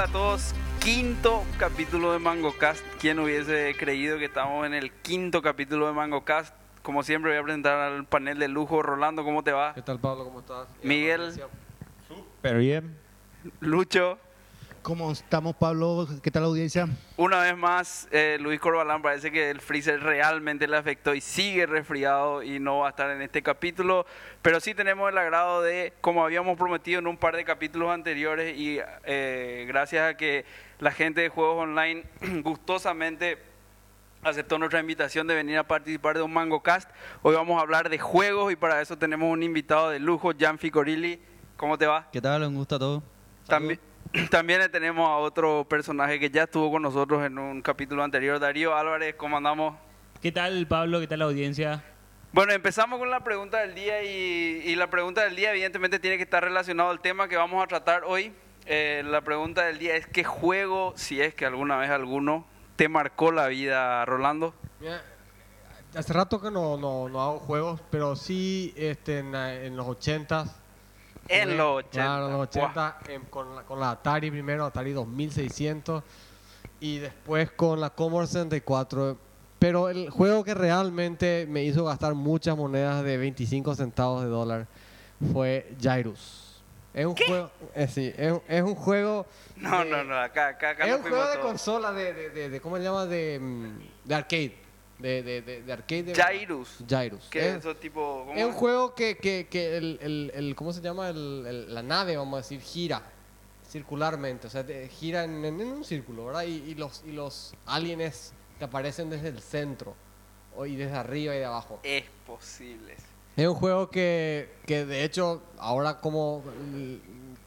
Hola a todos. Quinto capítulo de MangoCast. ¿Quién hubiese creído que estamos en el quinto capítulo de MangoCast? Como siempre voy a presentar al panel de lujo. Rolando, ¿cómo te va? ¿Qué tal, Pablo? ¿Cómo estás? Miguel. Pero bien. Lucho. ¿Cómo estamos, Pablo? ¿Qué tal la audiencia? Una vez más, eh, Luis Corbalán parece que el freezer realmente le afectó y sigue resfriado y no va a estar en este capítulo. Pero sí tenemos el agrado de, como habíamos prometido en un par de capítulos anteriores y eh, gracias a que la gente de juegos online gustosamente aceptó nuestra invitación de venir a participar de un MangoCast. Hoy vamos a hablar de juegos y para eso tenemos un invitado de lujo, Jan Ficorilli. ¿Cómo te va? ¿Qué tal? Un gusto a todos. También, también tenemos a otro personaje que ya estuvo con nosotros en un capítulo anterior, Darío Álvarez, ¿cómo andamos? ¿Qué tal, Pablo? ¿Qué tal la audiencia? Bueno, empezamos con la pregunta del día y, y la pregunta del día evidentemente tiene que estar relacionado al tema que vamos a tratar hoy. Eh, la pregunta del día es ¿qué juego, si es que alguna vez alguno, te marcó la vida, Rolando? Mira, hace rato que no, no, no hago juegos, pero sí este, en, en los 80 En los 80. Claro, los Guau. 80 em, con, la, con la Atari primero, Atari 2600 y después con la Commodore 64. Pero el juego que realmente me hizo gastar muchas monedas de 25 centavos de dólar fue Jairus. Es un juego, eh, sí, es, un- es un juego No, de- no, no, acá, acá, acá es un juego de todos. consola de, de, de, de- ¿cómo se llama? De, mm, de arcade. De, de, de, de arcade. de- Jairus. Jairus. ¿Qué es Es, eso tipo? ¿cómo es un juego que, que, que el, el, el- ¿cómo se llama? El, el- la nave, vamos a decir, gira circularmente. O sea, te- gira en, en- en un círculo, ¿verdad? Y, y los, y los aliens te aparecen desde el centro. o- Y desde arriba y de abajo. Es posible. Es un juego que, que de hecho, ahora como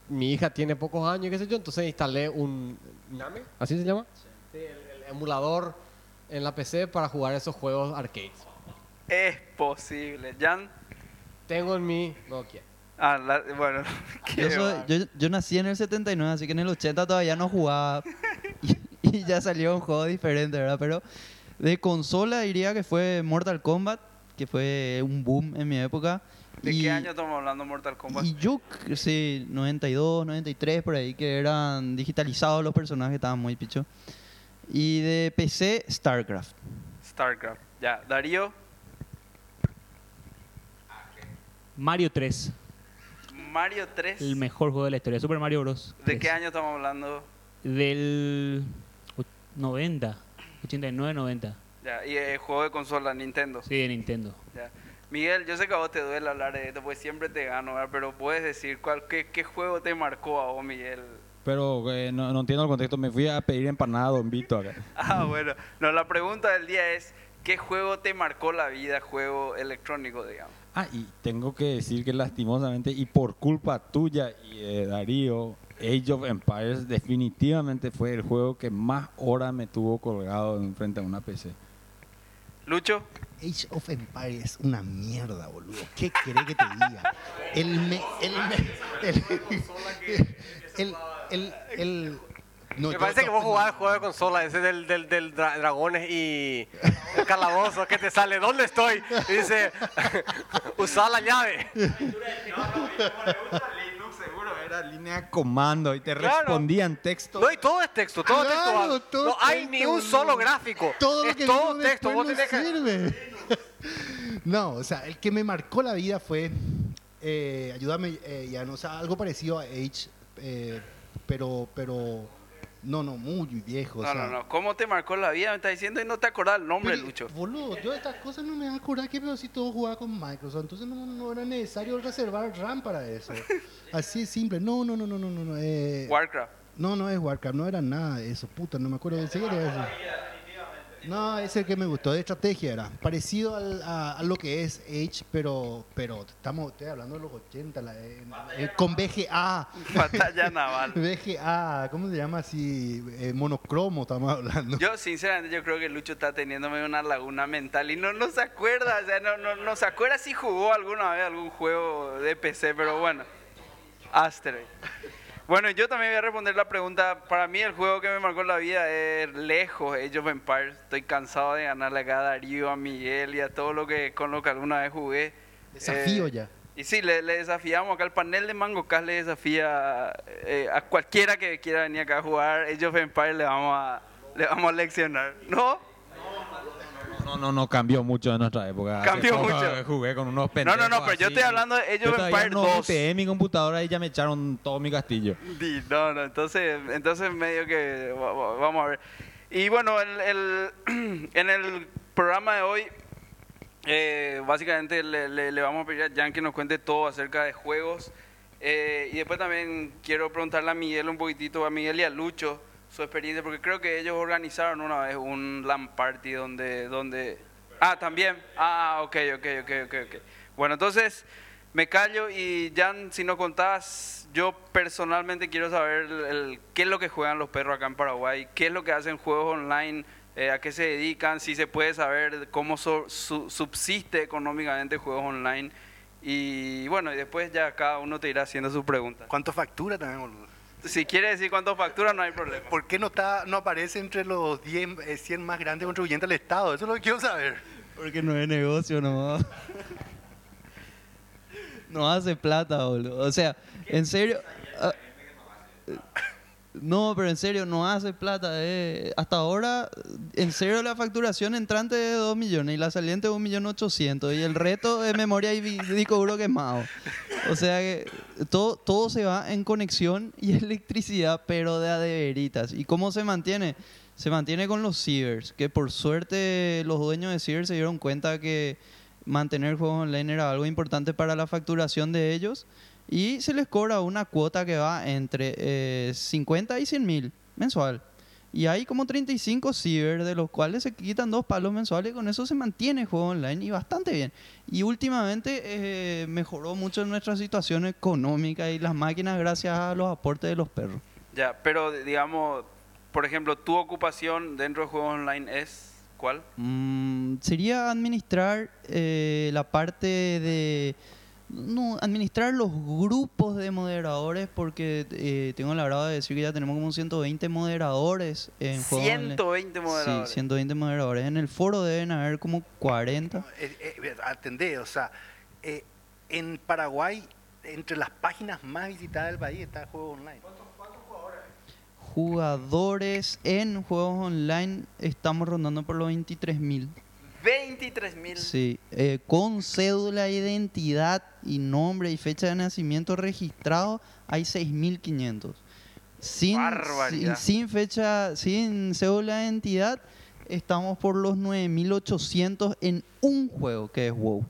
mi hija tiene pocos años, qué sé yo, entonces instalé un Name, ¿así se llama? Sí, el, el emulador en la PC para jugar esos juegos arcades. Es posible. Jan, Tengo en mi Nokia. ah, la- bueno, Yo, soy- yo, yo nací en el 79, así que en el 80 todavía no jugaba. Y, y ya salió un juego diferente, ¿verdad? Pero de consola diría que fue Mortal Kombat, que fue un boom en mi época. ¿De y, qué año estamos hablando Mortal Kombat? Y yo, sí, 92, 93, por ahí, que eran digitalizados los personajes, estaban muy pichos. Y de PC, StarCraft. StarCraft. Ya, Darío, Mario 3, Mario 3. el mejor juego de la historia. Super Mario Bros. ¿De 3. qué año estamos hablando? Del och- 90, 89, 90. Ya, y el juego de consola, Nintendo. Sí, de Nintendo. Ya. Miguel, yo sé que a vos te duele hablar de esto, pues siempre te gano, ¿verdad? pero puedes decir cuál, qué, qué juego te marcó a vos, Miguel. Pero eh, no, no entiendo el contexto. Me fui a pedir empanada a Don Vito acá. Ah, bueno. No, la pregunta del día es, ¿qué juego te marcó la vida, juego electrónico, digamos? Ah, y tengo que decir que lastimosamente y por culpa tuya y de Darío, Age of Empires definitivamente fue el juego que más horas me tuvo colgado en frente a una PC. Lucho, Age of Empires es una mierda, boludo. ¿Qué querés que te diga? El me, el me- el, el, el, el- no, Me yo- parece que vos jugás el juego de consola, ese del, del, del dra- dragones y el calabozo que te sale, ¿dónde estoy? Y dice, usá la llave. Linux seguro era línea de comando y te Claro. respondía en texto. No, y todo es texto, todo es Claro, textual. todo No hay texto, ni un solo gráfico. todo lo es que todo texto. Vos no sirve. No, o sea, el que me marcó la vida fue, eh, ayúdame, eh, ya no, o sea, algo parecido a Age, eh, pero, pero, no, no, muy viejo. o no, sea, no, no, ¿cómo te marcó la vida? Me estás diciendo y no te acordás el nombre, Pero, Lucho. Boludo, yo de estas cosas no me voy a acordar que pero si todo jugaba con Microsoft, entonces no, no era necesario reservar RAM para eso. Así es simple. No, no, no, no, no, no. no, eh, Warcraft. no, no es Warcraft, no era nada de eso, puta, no me acuerdo de serio eso. No, es el que me gustó, de estrategia era. Parecido al- a, a lo que es Age, pero, pero estamos, estoy hablando de los 80, la- eh, con VGA. Batalla naval. VGA, ¿cómo se llama así? Eh, monocromo estamos hablando. Yo, sinceramente, yo creo que Lucho está teniéndome una laguna mental y no, no se acuerda, o sea, no, no, no se acuerda si jugó alguna vez algún juego de PC, pero bueno. Asteroid. Bueno, yo también voy a responder la pregunta. Para mí, el juego que me marcó la vida es lejos Age of Empires. Estoy cansado de ganarle acá a Darío, a Miguel y a todo lo que con lo que alguna vez jugué. Desafío Eh, ya. Y sí, le, le desafiamos acá, el panel de Mango Cast le desafía eh, a cualquiera que quiera venir acá a jugar Age of Empires, le vamos a, le vamos a leccionar. ¿No? No, no, no cambió mucho de nuestra época. Cambió mucho. Jugué con unos No, pendejos no, no, pero yo estoy hablando de Yo of todavía Empires no 2. UTE mi computadora y ya me echaron todo mi castillo. No, no, entonces, entonces medio que va- va- vamos a ver. Y bueno, el, el- en el programa de hoy, eh, básicamente le, le- le vamos a pedir a Jan que nos cuente todo acerca de juegos. Eh, y después también quiero preguntarle a Miguel un poquitito, a Miguel y a Lucho, su experiencia, porque creo que ellos organizaron una vez un LAN party donde... donde ah, también. Ah, ok, ok, ok, ok. Bueno, entonces me callo y Jan, si nos contás, yo personalmente quiero saber el- el- qué es lo que juegan los perros acá en Paraguay, qué es lo que hacen juegos online, eh, a qué se dedican, si se puede saber cómo so- su- subsiste económicamente juegos online. Y bueno, y después ya cada uno te irá haciendo su pregunta. ¿Cuánto factura también, boludo? Si quiere decir cuánto factura, no hay problema. ¿Por qué no, está, no aparece entre los 10, eh, 100 más grandes contribuyentes del Estado? Eso es lo que quiero saber. Porque no es negocio nomás. No hace plata, boludo. O sea, en serio. ah, no, pero en serio, no hace plata. eh. Hasta ahora, en serio, la facturación entrante es de 2 millones y la saliente es 1 millón 800. Y el reto es memoria y disco duro quemado. O sea que todo, todo se va en conexión y electricidad, pero de a de veritas. ¿Y cómo se mantiene? Se mantiene con los cibers, que por suerte los dueños de cibers se dieron cuenta que mantener juegos online era algo importante para la facturación de ellos y se les cobra una cuota que va entre eh, 50 y 100 mil mensual. Y hay como 35 ciber, de los cuales se quitan dos palos mensuales y con eso se mantiene el juego online y bastante bien. Y últimamente eh, mejoró mucho nuestra situación económica y las máquinas gracias a los aportes de los perros. Ya, pero digamos, por ejemplo, tu ocupación dentro de juegos online es ¿cuál? Mm, sería administrar eh, la parte de... No, administrar los grupos de moderadores porque eh, tengo la verdad de decir que ya tenemos como 120 moderadores en juegos online. 120 moderadores. Sí, 120 moderadores. En el foro deben haber como 40. Eh, eh, atendé, o sea, eh, en Paraguay, entre las páginas más visitadas del país está el juego online. Jugadores en juegos online estamos rondando por los 23 mil. 23 mil. Sí, eh, con cédula, identidad y nombre y fecha de nacimiento registrado hay 6.500. Sin, sin, sin fecha, sin cédula de identidad, estamos por los 9.800 en un juego que es WoW.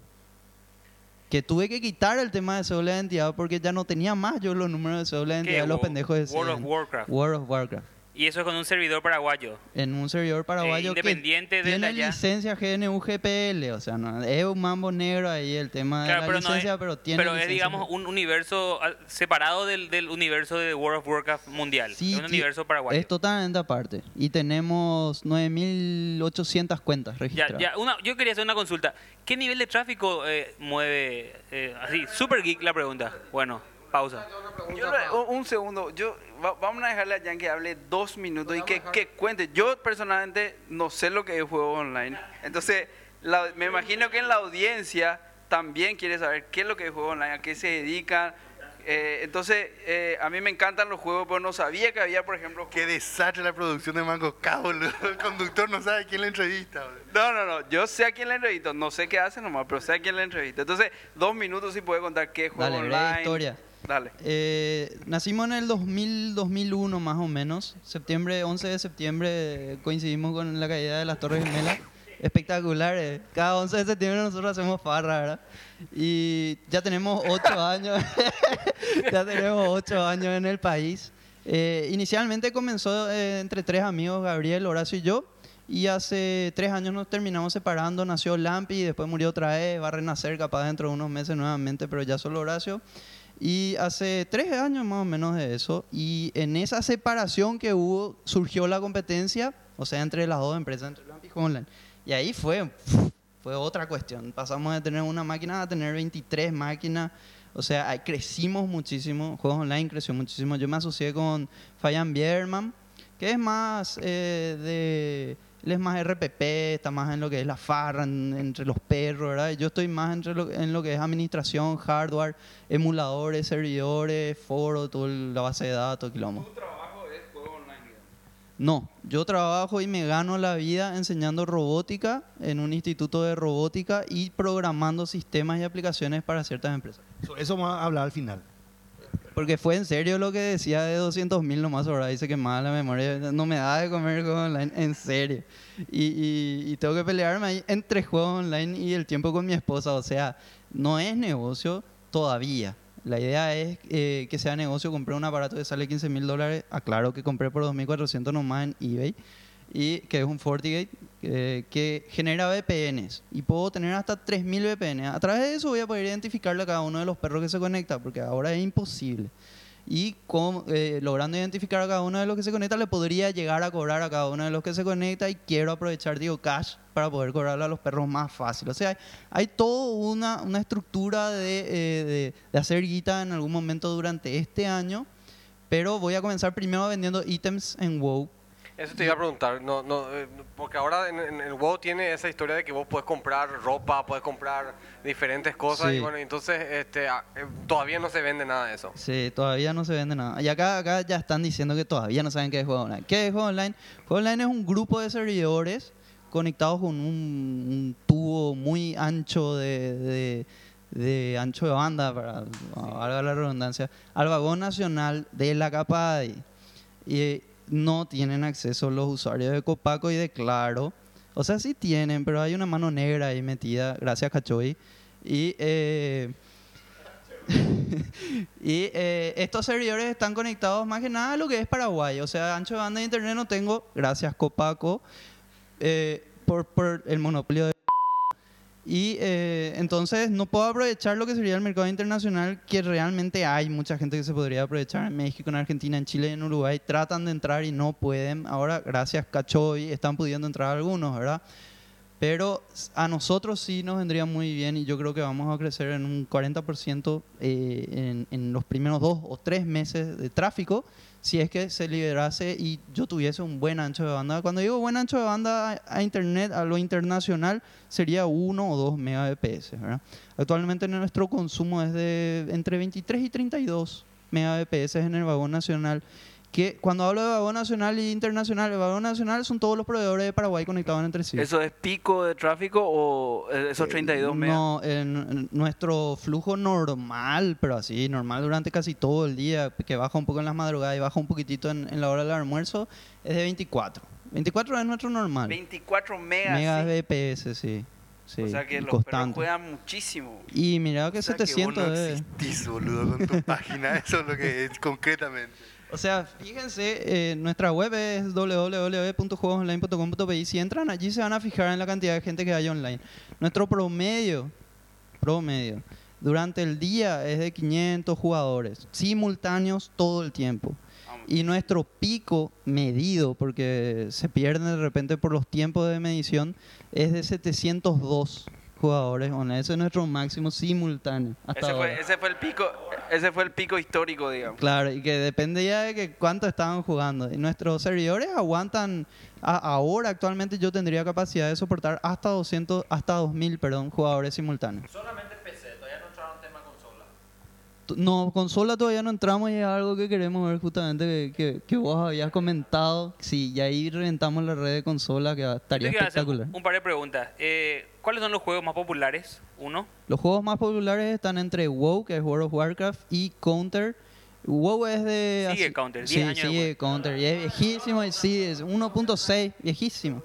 Que tuve que quitar el tema de cédula de identidad porque ya no tenía más yo los números de cédula de identidad de los pendejos de World of. Warcraft. World of Warcraft. Y eso es con un servidor paraguayo. En un servidor paraguayo Eh, independiente que de tiene allá. licencia GNU GPL, o sea, no, es un mambo negro ahí el tema Claro, de la pero no licencia, es, pero tiene pero es, licencia. digamos, un universo ah, separado del, del universo de World of Warcraft mundial. Sí, es un universo paraguayo. Es totalmente aparte. Y tenemos 9.800 cuentas Ya, registradas. ya, una, yo quería hacer una consulta. ¿Qué nivel de tráfico eh, mueve? eh, así, super geek la pregunta. Bueno, pausa. Yo le- un, un segundo, yo va- vamos a dejarle a Jan que hable dos minutos y que, que cuente. Yo personalmente no sé lo que es juego online. Entonces, la- me imagino que en la audiencia también quiere saber qué es lo que es juego online, a qué se dedican. Eh, entonces, eh, a mí me encantan los juegos, pero no sabía que había, por ejemplo... Qué desastre la producción de Mango boludo. El conductor no sabe quién le entrevista, boludo. No, no, no, yo sé a quién le entrevisto, no sé qué hace nomás, pero sé a quién le entrevisto. Entonces, dos minutos si puede contar qué es juego Dale, online. historia. Dale. Eh, nacimos en el 2000, 2001 más o menos. Septiembre, 11 de septiembre coincidimos con la caída de las Torres Gemelas. Espectacular. eh. Cada 11 de septiembre nosotros hacemos farra, ¿verdad? Y ya tenemos 8 años. ya tenemos 8 años en el país. Eh, inicialmente comenzó entre tres amigos, Gabriel, Horacio y yo. Y hace tres años nos terminamos separando. Nació Lampi y después murió otra vez. Va a renacer capaz dentro de unos meses nuevamente, pero ya solo Horacio. Y hace tres años más o menos de eso, y en esa separación que hubo, surgió la competencia, o sea, entre las dos empresas, entre Lampi y Online. Y ahí fue, fue otra cuestión. Pasamos de tener una máquina a tener 23 máquinas. O sea, ahí crecimos muchísimo. Juegos Online creció muchísimo. Yo me asocié con Fayan Bierman, que es más eh, de Él es más RPP, está más en lo que es la farra, en- entre los perros, ¿verdad? Yo estoy más entre lo- en lo que es administración, hardware, emuladores, servidores, foro, toda la base de datos, quilombo. trabajo es juego online? No, yo trabajo y me gano la vida enseñando robótica en un instituto de robótica y programando sistemas y aplicaciones para ciertas empresas. Eso, eso vamos a hablar al final. Porque fue en serio lo que decía de 200 mil nomás ahora. Dice que mala memoria. No me da de comer juegos online. En serio. Y tengo que pelearme ahí entre juegos online y el tiempo con mi esposa. O sea, no es negocio todavía. La idea es eh, que sea negocio. Compré un aparato que sale 15 mil dólares. Aclaro que compré por 2.400 nomás en eBay. Y que es un FortiGate eh, que genera VPNs. Y puedo tener hasta 3.000 VPNs. A través de eso voy a poder identificarle a cada uno de los perros que se conecta. Porque ahora es imposible. Y eh, logrando identificar a cada uno de los que se conecta, le podría llegar a cobrar a cada uno de los que se conecta. Y quiero aprovechar, digo, cash para poder cobrarle a los perros más fácil. O sea, hay, hay toda una, una estructura de, eh, de- de hacer guita en algún momento durante este año. Pero voy a comenzar primero vendiendo ítems en WoW. Eso te iba a preguntar, no, no, eh, porque ahora en, en el WoW tiene esa historia de que vos puedes comprar ropa, puedes comprar diferentes cosas Sí. y bueno, entonces este, ah, eh, todavía no se vende nada de eso. Sí, todavía no se vende nada. Y acá, acá ya están diciendo que todavía no saben qué es juego online. ¿Qué es juego online? Juego online es un grupo de servidores conectados con un, un tubo muy ancho de, de- de ancho de banda, para valga la redundancia, al vagón nacional de la CAPADI. Y no tienen acceso los usuarios de Copaco y de Claro. O sea, sí tienen, pero hay una mano negra ahí metida, gracias Cachoy. Y eh, y eh, estos servidores están conectados más que nada a lo que es Paraguay. O sea, ancho de banda de internet no tengo, gracias Copaco, eh, por, por el monopolio de... Y eh, entonces no puedo aprovechar lo que sería el mercado internacional, que realmente hay mucha gente que se podría aprovechar en México, en Argentina, en Chile en Uruguay. Tratan de entrar y no pueden. Ahora, gracias Cachoy, están pudiendo entrar algunos, ¿verdad? Pero a nosotros sí nos vendría muy bien y yo creo que vamos a crecer en un 40% eh, en, los primeros dos o tres meses de tráfico si es que se liberase y yo tuviese un buen ancho de banda. Cuando digo buen ancho de banda a, a internet, a lo internacional, sería 1 o 2 megabps. ¿verdad? Actualmente nuestro consumo es de entre 23 y 32 megabps en el vagón nacional. Que cuando hablo de vagón nacional e internacional, el vagón nacional son todos los proveedores de Paraguay conectados entre sí. ¿Eso es pico de tráfico o eh, esos 32 megas? No, en, nuestro flujo normal, pero así, normal durante casi todo el día, que baja un poco en las madrugadas y baja un poquitito en, en la hora del almuerzo, es de 24. 24 es nuestro normal. 24 megas. Megas sí. BPS, sí. sí o sea que los perros juegan muchísimo. Y mira que O sea, que vos 700 no existís, boludo, con tu página. Eso es lo que es concretamente. O sea, fíjense, eh, nuestra web es www.juegosonline.com.pi. Si entran allí se van a fijar en la cantidad de gente que hay online. Nuestro promedio, promedio, durante el día es de 500 jugadores, simultáneos todo el tiempo. Y nuestro pico medido, porque se pierden de repente por los tiempos de medición, es de 702 jugadores online. Ese es nuestro máximo simultáneo. Hasta Ese ahora. fue, ese fue el pico, ese fue el pico histórico, digamos. Claro, y que depende ya de que cuánto estaban jugando. Y nuestros servidores aguantan, a- ahora actualmente yo tendría capacidad de soportar hasta 200, hasta 2000, perdón, jugadores simultáneos. Solamente PC, todavía no entraron tema consola. T- No, consola todavía no entramos y es algo que queremos ver justamente que, que, que vos habías comentado. Sí, y ahí reventamos la red de consola que estaría Yo espectacular. un par de preguntas. Eh, ¿Cuáles son los juegos más populares? Uno. Los juegos más populares están entre WoW, que es World of Warcraft, y Counter. WoW es de... Sigue así- Counter, 10 Sí, años de sigue Counter. Y es viejísimo, y sí, es 1.6, viejísimo.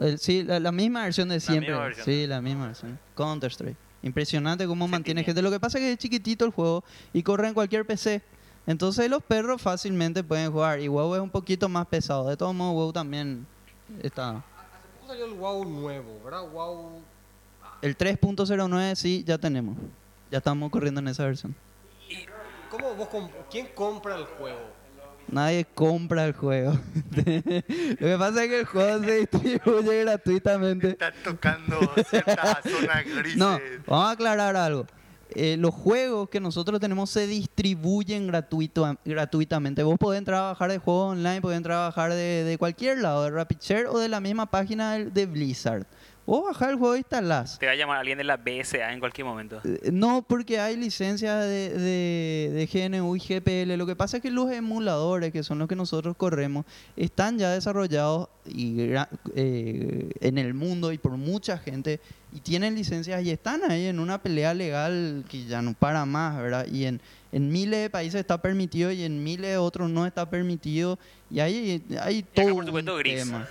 El- sí, la, la misma versión de siempre. versión. Sí, la misma versión. Counter Strike. Impresionante cómo mantiene gente. Lo que pasa es que es chiquitito el juego y corre en cualquier PC. Entonces los perros fácilmente pueden jugar. Y WoW es un poquito más pesado. De todos modos, WoW también está... ¿Cómo salió el WoW nuevo, verdad? WoW... El 3.09 sí, ya tenemos. Ya estamos corriendo en esa versión. ¿Cómo vos comp- ¿Quién compra el juego? Nadie compra el juego. Lo que pasa es que el juego se distribuye gratuitamente. Estás tocando ciertas zonas grises. No, vamos a aclarar algo. eh, los juegos que nosotros tenemos se distribuyen gratuito, gratuitamente. Vos podés entrar a bajar de juegos online, podés entrar a bajar de, de cualquier lado, de RapidShare o de la misma página de, de Blizzard. Vos bajás el juego y instalás. Te va a llamar alguien de la BSA en cualquier momento. Eh, No, porque hay licencias de, de, de GNU y GPL. Lo que pasa es que los emuladores, que son los que nosotros corremos, están ya desarrollados y, eh, en el mundo y por mucha gente y tienen licencias y están ahí en una pelea legal que ya no para más, ¿verdad? Y en, en miles de países está permitido y en miles de otros no está permitido. Y hay, hay Y acá, todo por supuesto, un gris. tema.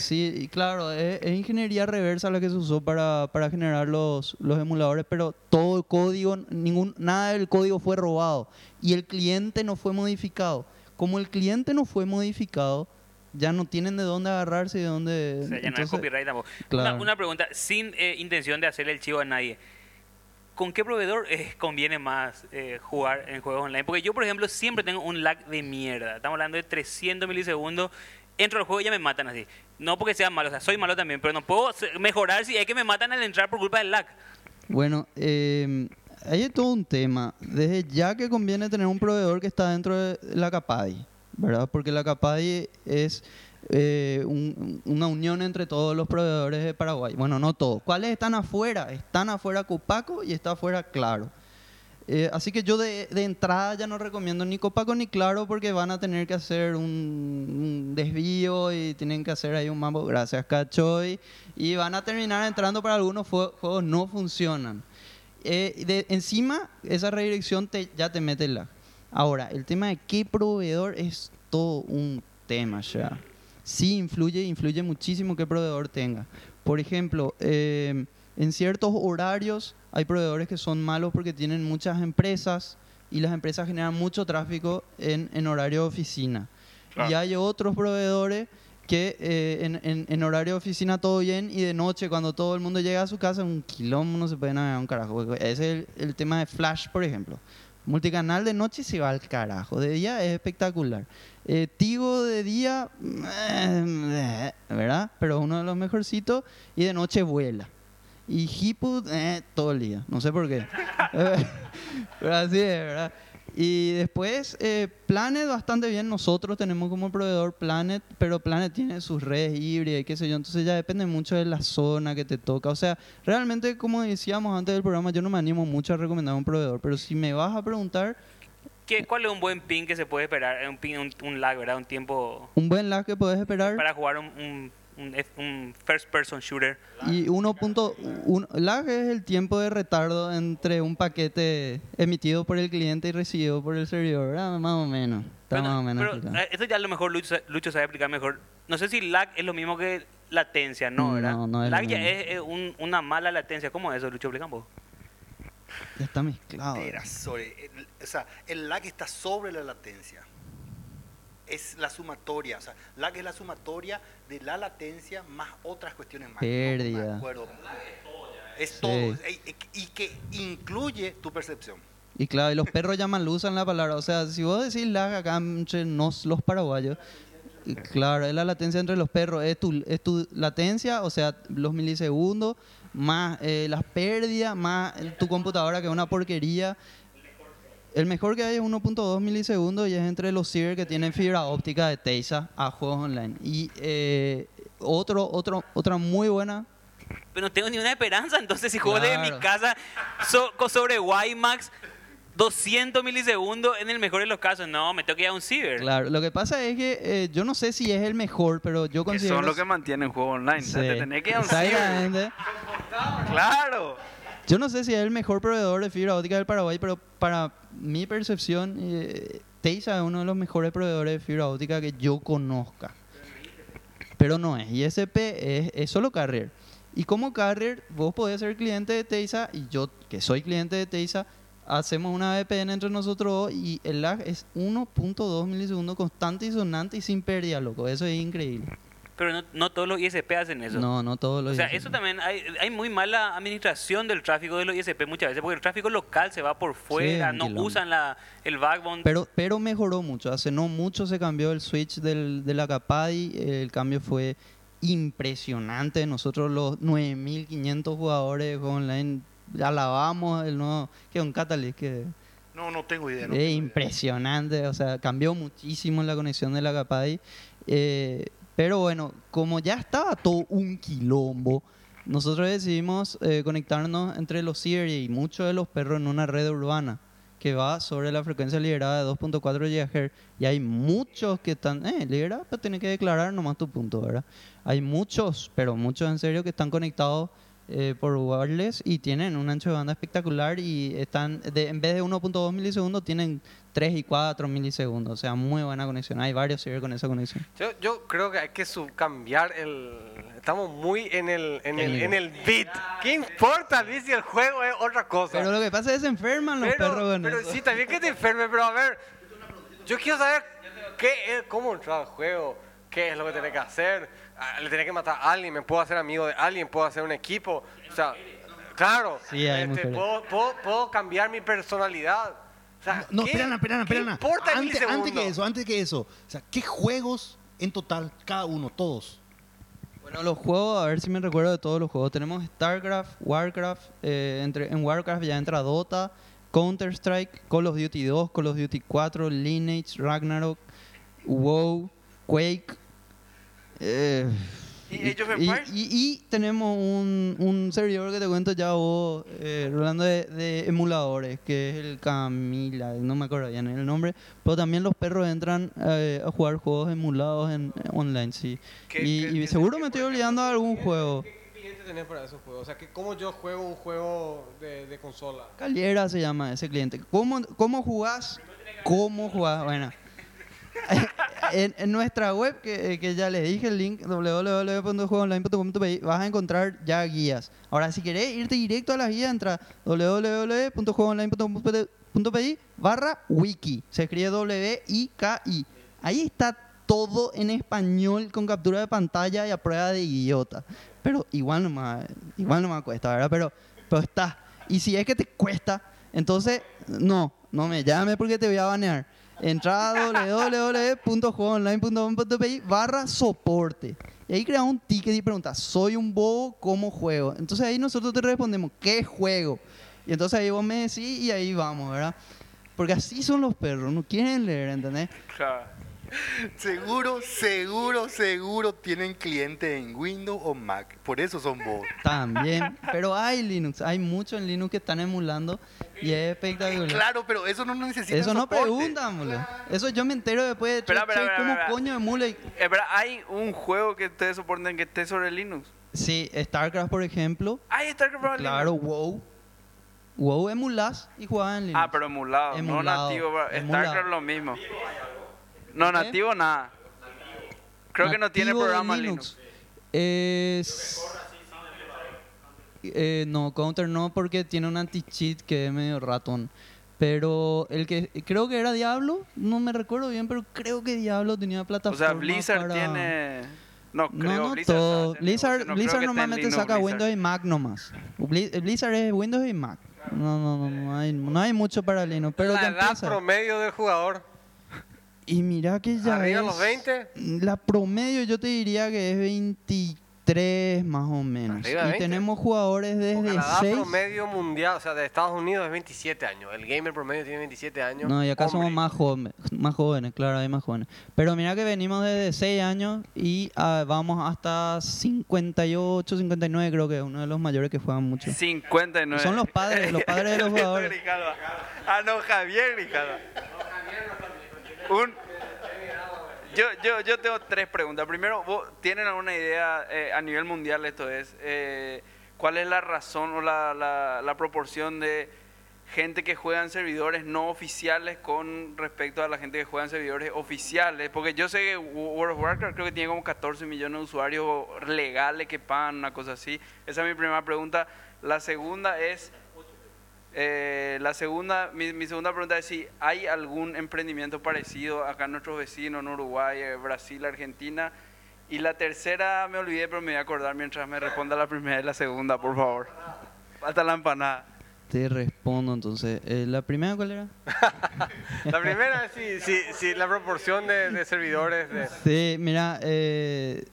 Sí, y claro, es, es ingeniería reversa la que se usó para, para generar los, los emuladores, pero todo el código, ningún, nada del código fue robado y el cliente no fue modificado. Como el cliente no fue modificado, ya no tienen de dónde agarrarse y de dónde... O sea, ya no es entonces- copyright tampoco. claro. Una, una pregunta, sin eh, intención de hacerle el chivo a nadie. ¿Con qué proveedor eh, conviene más eh, jugar en juegos online? Porque yo, por ejemplo, siempre tengo un lag de mierda. Estamos hablando de 300 milisegundos. Entro al juego y ya me matan así. No porque sea malo, o sea, soy malo también, pero no puedo mejorar si es que me matan al entrar por culpa del lag. Bueno, eh, hay todo un tema. Desde ya que conviene tener un proveedor que está dentro de la Capadi, ¿verdad? Porque la Capadi es eh, un- una unión entre todos los proveedores de Paraguay. Bueno, no todos. ¿Cuáles están afuera? Están afuera Copaco y está afuera Claro. Eh, así que yo de, entrada ya no recomiendo ni Copaco ni Claro porque van a tener que hacer un, desvío y tienen que hacer ahí un mambo, gracias Cachoy, y van a terminar entrando para algunos juegos no funcionan. Eh, de, encima, esa redirección te, ya te mete lag. Ahora, el tema de qué proveedor es todo un tema ya. Sí, influye, influye muchísimo qué proveedor tenga. Por ejemplo, eh, en ciertos horarios hay proveedores que son malos porque tienen muchas empresas y las empresas generan mucho tráfico en, en horario de oficina. Y hay otros proveedores que eh, en, en- en horario de oficina todo bien y de noche cuando todo el mundo llega a su casa un quilombo no se puede navegar un carajo. Ese es el, el tema de Flash, por ejemplo. Multicanal de noche se va al carajo, de día es espectacular. Eh, Tigo de día, eh, ¿verdad? Pero uno de los mejorcitos y de noche vuela. Y Hippo, eh, todo el día, no sé por qué. Pero así es, ¿verdad? Y después, eh, Planet bastante bien. Nosotros tenemos como proveedor Planet, pero Planet tiene sus redes híbridas y qué sé yo. Entonces ya depende mucho de la zona que te toca. O sea, realmente, como decíamos antes del programa, yo no me animo mucho a recomendar un proveedor. Pero si me vas a preguntar, ¿Qué, ¿Cuál es un buen ping que se puede esperar? Eh, Un, ping, un, un lag, ¿verdad? Un tiempo un buen lag que puedes esperar. para jugar un, un, un un first person shooter. Y 1.1 lag es el tiempo de retardo entre un paquete emitido por el cliente y recibido por el servidor, ¿verdad? Más o menos. Está Pero, más o menos pero, eh, esto ya a lo mejor Lucho, Lucho sabe explicar mejor. No sé si lag es lo mismo que latencia, ¿no? ¿verdad? No, no es lo lag ya mismo. es, eh, un- una mala latencia. ¿Cómo es eso, Lucho? Explica un poco. Ya está mezclado. Espera, sobre, el- o sea, el lag está sobre la latencia. Es la sumatoria, o sea, lag es la sumatoria de la latencia más otras cuestiones más. No me Pérdida. acuerdo. Es Sí. todo, e- y que incluye tu percepción. Y claro, y los perros ya mal usan la palabra. O sea, si vos decís lag acá entre nos, los paraguayos, claro, es la latencia entre los perros. Es tu, es tu latencia, o sea, los milisegundos, más eh, las pérdidas, más tu computadora, que es una porquería. El mejor que hay es 1.2 milisegundos y es entre los ciber que tienen fibra óptica de Teisa a juegos online. Y eh, otro, otro, otra muy buena Pero no tengo ni una esperanza. Entonces, si juego desde mi Claro. casa so- sobre WiMAX, 200 milisegundos en el mejor de los casos. No, me tengo que ir a un ciber. Claro, lo que pasa es que eh, yo no sé si es el mejor, pero yo Que considero... son los que mantienen juego online. O sea, te tenés que ir a un ciber. Claro. Yo no sé si es el mejor proveedor de fibra óptica del Paraguay, pero para mi percepción, eh, Teisa es uno de los mejores proveedores de fibra óptica que yo conozca. Pero no es. ISP es, es solo carrier. Y como carrier, vos podés ser cliente de Teisa y yo, que soy cliente de Teisa, hacemos una VPN entre nosotros y el lag es 1.2 milisegundos constante y sonante y sin pérdida, loco. Eso es increíble. Pero no, no todos los ISP hacen eso. No, no todos los O sea, ISP. eso también hay, hay muy mala administración del tráfico de los ISP muchas veces, porque el tráfico local se va por fuera, no quilombo. usan la, el backbone. Pero, pero mejoró mucho. Hace no mucho se cambió el switch del, de la Capadi. El cambio fue impresionante. Nosotros los 9.500 jugadores online alabamos el nuevo, que es un Catalyst que No, no tengo idea. no es tengo idea. impresionante, o sea, cambió muchísimo la conexión de la Capay. Eh, pero bueno, como ya estaba todo un quilombo, nosotros decidimos eh, conectarnos entre los Siri y muchos de los perros en una red urbana que va sobre la frecuencia liberada de 2.4 GHz. Y hay muchos que están, eh, liberada, pero tienes que declarar nomás tu punto, ¿verdad? Hay muchos, pero muchos en serio, que están conectados eh, por wireless y tienen un ancho de banda espectacular y están, de, en vez de 1.2 milisegundos, tienen 3 y 4 milisegundos. O sea, muy buena conexión. Hay varios Siri con esa conexión. Yo, yo creo que hay que cambiar el... Estamos muy en el, en el, en el beat. ¿Qué importa, Luis, si el juego es otra cosa? Pero lo que pasa es que se enferman los Pero- perros pero eso. sí, también que te enferme, pero a ver, yo quiero saber qué es, cómo entrar al juego, qué es lo que tenés que hacer, le tenés que matar a alguien, me puedo hacer amigo de alguien, puedo hacer un equipo, o sea, claro, Sí, hay este, mujeres. puedo, puedo, puedo cambiar mi personalidad. O sea, No, ¿qué- espera, espera, qué espera. importa el Antes, antes milisegundo? que eso, antes que eso. O sea, ¿qué juegos en total, cada uno, todos? Bueno, los juegos, a ver si me recuerdo de todos los juegos. Tenemos StarCraft, Warcraft, eh, entre, en Warcraft ya entra Dota, Counter-Strike, Call of Duty 2, Call of Duty 4, Lineage, Ragnarok, WoW, Quake. Eh, ¿Y Age of y, Empires? y- y tenemos un, un servidor que te cuento ya vos, eh, hablando de, de emuladores, que es el Camila, no me acuerdo bien el nombre, pero también los perros entran eh, a jugar juegos emulados en online, sí. ¿Qué- y qué- y seguro qué, me estoy olvidando de algún juego. ¿Qué cliente tenés para esos juegos? O sea, que ¿cómo yo juego un juego de, de consola? Caliera se llama ese cliente. ¿Cómo, cómo jugás? ¿Cómo jugás? Bueno. en, en nuestra web, que, que ya les dije el link, www.juegoonline.com.pi, vas a encontrar ya guías. Ahora, si querés irte directo a las guías, entra www.juegoonline.com.pi barra wiki. Se escribe W-I-K-I. Ahí está todo en español con captura de pantalla y a prueba de idiota. Pero igual no me, igual no me cuesta, ¿verdad? Pero, pero está. Y si es que te cuesta, entonces no, no me llame porque te voy a banear. Entra a www.juegoonline.com.pi barra soporte. Y ahí creas un ticket y preguntas, soy un bobo, ¿cómo juego? Entonces ahí nosotros te respondemos, ¿qué juego? Y entonces ahí vos me decís y ahí vamos, ¿verdad? Porque así son los perros, no quieren leer, ¿entendés? Claro. Seguro, seguro, seguro tienen cliente en Windows o Mac. Por eso son vos. También. Pero hay Linux, hay muchos en Linux que están emulando y es espectacular. Claro, pero eso no necesita Eso no soporte. preguntan, boludo. Eso yo me entero después de Espera, che, espera, che, espera, ¿cómo coño emula? y- pero hay un juego que ustedes soporten que esté sobre Linux. Sí, StarCraft, por ejemplo. Está que para Claro, Linux. WoW. WoW emulás y jugás en Linux. Ah, pero emulado, Emulado, no nativo. emulado. StarCraft lo mismo. No, nativo nada. Creo que no tiene Nativo de programa Linux. Es... Eh, no, Counter no, porque tiene un anti-cheat que es medio ratón. Pero el que creo que era Diablo, no me recuerdo bien, pero creo que Diablo tenía O plataforma sea, Blizzard para- tiene... No, creo No, no Blizzard todo. hace Blizzard, negocio, no creo Blizzard que esté en normalmente Linux, saca Blizzard. Windows y Mac nomás. Bli- Blizzard es Windows y Mac. No, no, no, no hay, no hay mucho para Linux, pero la ya edad empieza. promedio del jugador, Y mira que ya arriba es... los 20, La promedio yo te diría que es 23 más o menos. Arriba Y 20. tenemos jugadores desde la edad 6... promedio mundial, o sea, de Estados Unidos es 27 años. El gamer promedio tiene 27 años. No, y acá somos Hombre. más jóvenes, más jóvenes, claro, hay más jóvenes. Pero mira que venimos desde 6 años y ah, vamos hasta 58, 59 creo que es uno de los mayores que juegan mucho. 59. Son los padres, los padres de los jugadores. Ah, no, Javier Grijalva. Un... Yo, yo, yo tengo tres preguntas. Primero, ¿vos ¿tienen alguna idea eh, a nivel mundial esto es? eh, ¿Cuál es la razón o la, la, la proporción de gente que juega en servidores no oficiales con respecto a la gente que juega en servidores oficiales? Porque yo sé que World of Warcraft creo que tiene como 14 millones de usuarios legales que pagan una cosa así. Esa es mi primera pregunta. La segunda es... Eh, la segunda, mi, mi segunda pregunta es si hay algún emprendimiento parecido acá en nuestros vecinos, en Uruguay, eh, Brasil, Argentina. Y la tercera me olvidé, pero me voy a acordar mientras me responda la primera y la segunda, por favor. Falta la empanada. Te respondo entonces. Eh, ¿La primera cuál era? La primera es si, si, si la proporción de, de servidores de... Sí, mira, eh,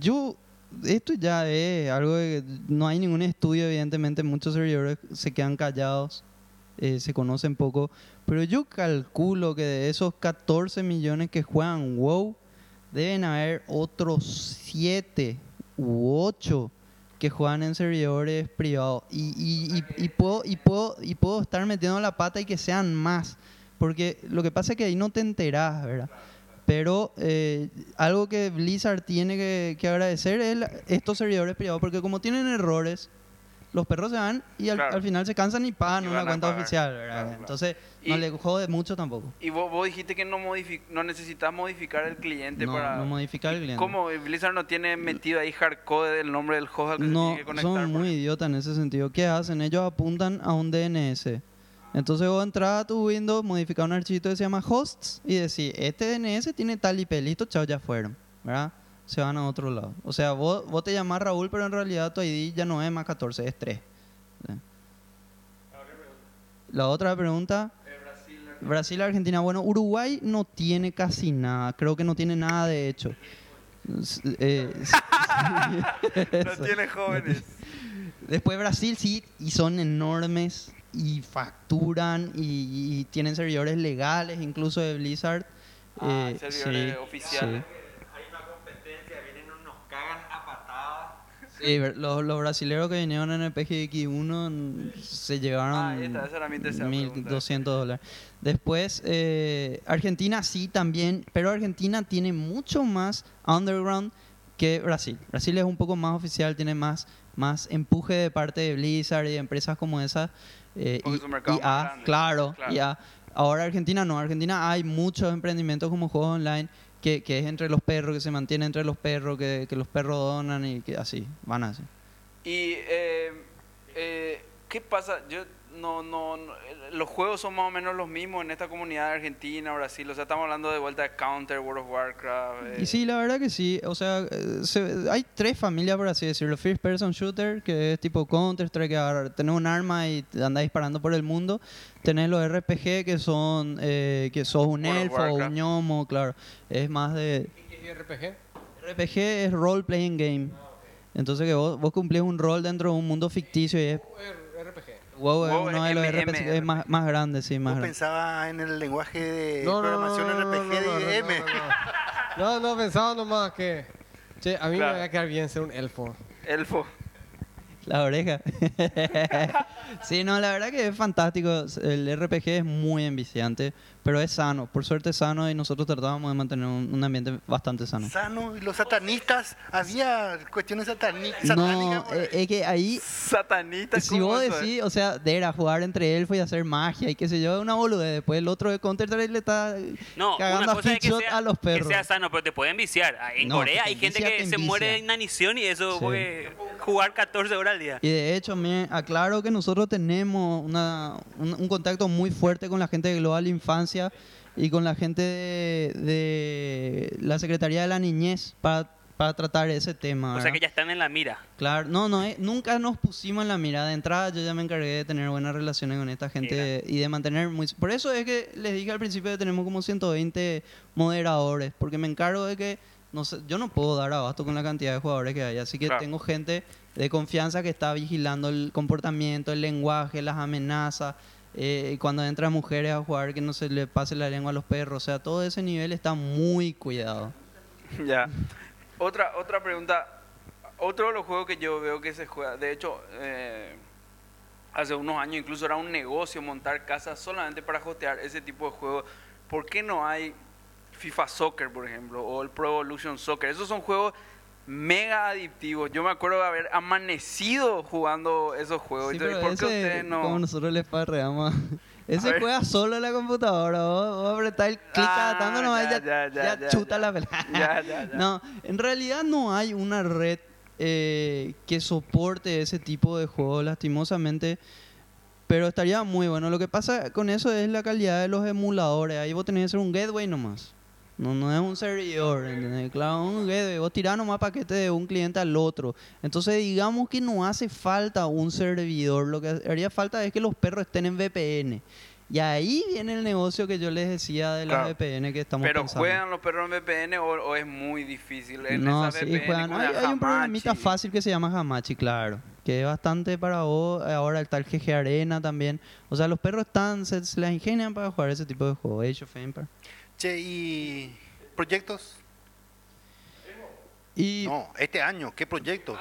yo esto ya es algo que no hay ningún estudio, evidentemente muchos servidores se quedan callados, eh, se conocen poco, pero yo calculo que de esos 14 millones que juegan WoW, deben haber otros 7 u 8 que juegan en servidores privados y, y- y- y puedo, y, puedo, y puedo estar metiendo la pata y que sean más, porque lo que pasa es que ahí no te enterás, ¿verdad? Pero eh, algo que Blizzard tiene que, que agradecer es la- estos servidores privados, porque como tienen errores, los perros se van y al, Claro. al final se cansan y pagan Y una cuenta pagar. oficial, ¿verdad? Claro, claro. Entonces no Y- le jode mucho tampoco. Y vos, vos dijiste que no, no necesitas modificar el cliente No, para... no modificar el cliente. ¿Cómo Blizzard no tiene metido ahí hardcode del nombre del host al que se No, tiene que conectar? son por muy idiotas en ese sentido. ¿Qué hacen? Ellos apuntan a un DNS. Entonces vos entras a tu Windows, modificas un archivito que se llama hosts y decís, este DNS tiene tal IP, listo, chao, ya fueron, ¿verdad? Se van a otro lado. O sea, vos, vos te llamás Raúl, pero en realidad tu ID ya no es más 14, es 3. La otra pregunta. Brasil, Argentina. Bueno, Uruguay no tiene casi nada. Creo que no tiene nada de hecho. Eh, No tiene jóvenes. Después Brasil sí, y son enormes y facturan y, y tienen servidores legales, incluso de Blizzard. Ah, Eh, servidores sí, oficiales. Hay una competencia, vienen unos cagan a patadas. Sí, los, los brasileños que vinieron en el PGX1 mm, se llevaron Ah, ahí está, esa era mi tercera pregunta. 1.200 dólares. Después, eh, Argentina sí también, pero Argentina tiene mucho más underground que Brasil. Brasil es un poco más oficial, tiene más, más empuje de parte de Blizzard y de empresas como esas. eh, y, es un mercado y A, grande. claro, Claro. y A. Ahora Argentina no, Argentina hay muchos emprendimientos como juegos online que, que es entre los perros, que se mantiene entre los perros, que, que los perros donan y que así, van así. Y, eh, ¿qué pasa? Yo no, no, no- los juegos son más o menos los mismos en esta comunidad de Argentina, Brasil. O sea, estamos hablando de vuelta de Counter, World of Warcraft. eh, Y sí, la verdad que sí. O sea, eh, se- hay tres familias, por así decirlo. First Person Shooter, que es tipo Counter-Strike, que agarra- tenés un arma y andás disparando por el mundo. Tenés los RPG, que son eh, que sos un World elfo un gnomo, claro. Es más de... ¿Y RPG? RPG es Role Playing Game. Entonces que vos, vos cumplís un rol dentro de un mundo ficticio y es... WoW es uno de los RPG es más, más grande, sí, más grande. pensabas en el lenguaje de No, no, no, programación no, no, RPG no, no, de no, IBM. No, no, pensaba nomás que... Che, a mí Claro. me va a quedar bien ser un elfo. Elfo. La oreja. sí, no, la verdad que es fantástico. El RPG es muy enviciante, pero es sano. Por suerte es sano y nosotros tratábamos de mantener un, un ambiente bastante sano. Sano, y los satanistas, había cuestiones satani- No, satánicas. por ahí. eh, es que ahí, Satanista. si ¿cómo vos es? decís, o sea, de era jugar entre elfos y hacer magia y qué sé yo, es una boludez. Después el otro de Counter-Strike le está No, cagando una a es que sea, a los que perros. sea sano, pero te pueden viciar. Ah, En No, Corea que hay te gente que se muere de inanición y eso Sí. puede jugar 14 horas al día. Y de hecho, me aclaro que nosotros tenemos una, un, un contacto muy fuerte con la gente de Global Infancia y con la gente de, de la Secretaría de la Niñez para, para tratar ese tema. O sea que ya están en la mira. Claro, no, no, eh, nunca nos pusimos en la mirada de entrada. Yo ya me encargué de tener buenas relaciones con esta gente y de mantener muy. Por eso es que les dije al principio que tenemos como 120 moderadores, porque me encargo de que no sé, yo no puedo dar abasto con la cantidad de jugadores que hay, así que Claro. tengo gente de confianza que está vigilando el comportamiento, el lenguaje, las amenazas. Eh, cuando entran mujeres a jugar, que no se le pase la lengua a los perros. O sea, todo ese nivel está muy cuidado. Ya. Otra, otra pregunta. Otro de los juegos que yo veo que se juega, de hecho, eh, hace unos años incluso era un negocio montar casas solamente para hostear ese tipo de juegos. ¿Por qué no hay FIFA Soccer, por ejemplo, o el Pro Evolution Soccer? Esos son juegos mega adictivos. Yo me acuerdo de haber amanecido jugando esos juegos. Sí, Entonces, ¿Por qué ustedes no? como nosotros les parreamos, ese juega solo en la computadora. Vos, vos apretás el clic Ah, cada tanto ya, ya, ya, chuta la pelada. No, en realidad no hay una red eh, que soporte ese tipo de juegos, lastimosamente. Pero estaría muy bueno. Lo que pasa con eso es la calidad de los emuladores. Ahí vos tenés que hacer un gateway nomás. No, no es un servidor, ¿entendés? Claro, un gateway. Vos tirás nomás paquetes de un cliente al otro. Entonces, digamos que no hace falta un servidor. Lo que haría falta es que los perros estén en VPN. Y ahí viene el negocio que yo les decía de Claro. VPN que estamos Pero pensando. juegan los perros en VPN o, o es muy difícil. En No, esa sí, VPN juegan. Hay, hay un problemita Hamachi. fácil que se llama Hamachi, claro. Que es bastante para vos. Ahora está el GG Arena también. O sea, los perros están, se, se las ingenian para jugar ese tipo de juegos. Age of Empires. Che, ¿y proyectos? Y No, este año, ¿qué proyectos?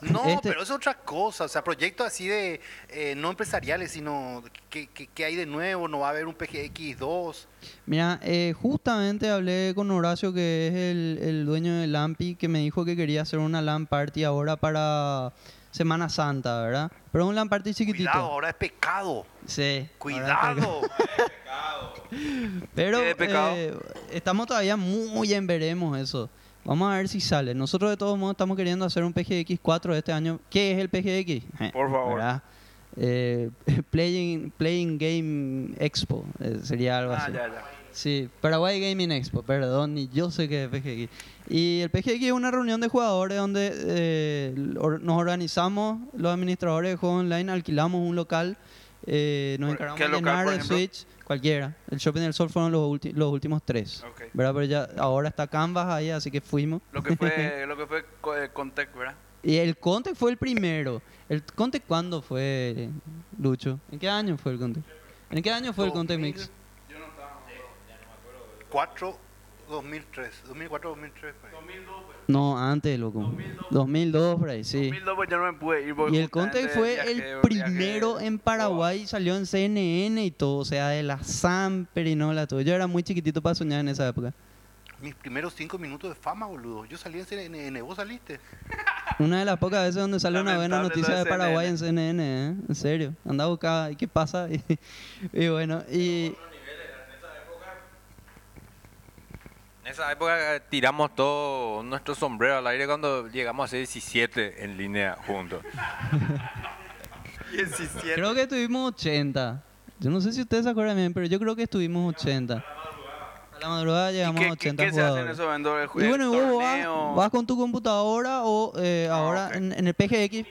No, Este- pero es otra cosa, o sea, proyectos así de, eh, no empresariales, sino ¿qué, qué, qué hay de nuevo? ¿No va a haber un PGX2? Mira, eh, justamente hablé con Horacio, que es el, el dueño de Lampi, que me dijo que quería hacer una LAN party ahora para Semana Santa, ¿verdad? Pero un LAN party chiquitito. Cuidado, ahora es pecado. Sí. Cuidado. Pero ¿Qué de pecado? eh, estamos todavía muy en veremos eso. Vamos a ver si sale. Nosotros de todos modos estamos queriendo hacer un PGX 4 este año. ¿Qué es el PGX? Por favor. ¿Verdad? Eh, playing, playing Game Expo eh, sería algo Ah, así. ya, ya. Sí, Paraguay Gaming Expo, perdón, y yo sé que es PGX. Y el PGX es una reunión de jugadores donde eh, nos organizamos los administradores de juegos online, alquilamos un local, eh, nos encargamos ¿qué de llenar el? Switch, cualquiera. El Shopping del Sol fueron los, últimos tres. Ok. ¿verdad? Pero ya ahora está Canvas ahí, así que fuimos. Lo que fue, lo que fue eh, Contec, ¿verdad? Y el Conte fue el primero. ¿El Conte cuándo fue, Lucho? ¿En qué año fue el Conte? ¿En qué año fue el Conte Mix? 4, 2003, 2004, 2003. por ahí. No, antes, loco. 2002, por ahí, sí. 2002 pues yo no me pude ir. Y el Conte fue viajé, el primero en Paraguay, salió en CNN y todo, o sea, de la Samper y no la todo. Yo era muy chiquitito para soñar en esa época. Mis primeros 5 minutos de fama, boludo. Yo salí en CNN, vos saliste. Una de las pocas veces donde sale una buena Lamentable noticia de de Paraguay en CNN, ¿eh? En serio. Anda a buscar, ¿y qué pasa? Y, y bueno, y... En esa época eh, tiramos todo nuestro sombrero al aire cuando llegamos a ser 17 en línea juntos. 17. Creo que tuvimos 80. Yo no sé si ustedes se acuerdan bien, pero yo creo que estuvimos 80. A la madrugada ¿Y llegamos qué, a qué- 80 qué se hace en jugadores. esos eventos? ¿El, Y bueno, vos vas, torneo? vas con tu computadora o eh, ahora ok. en, en el PGX,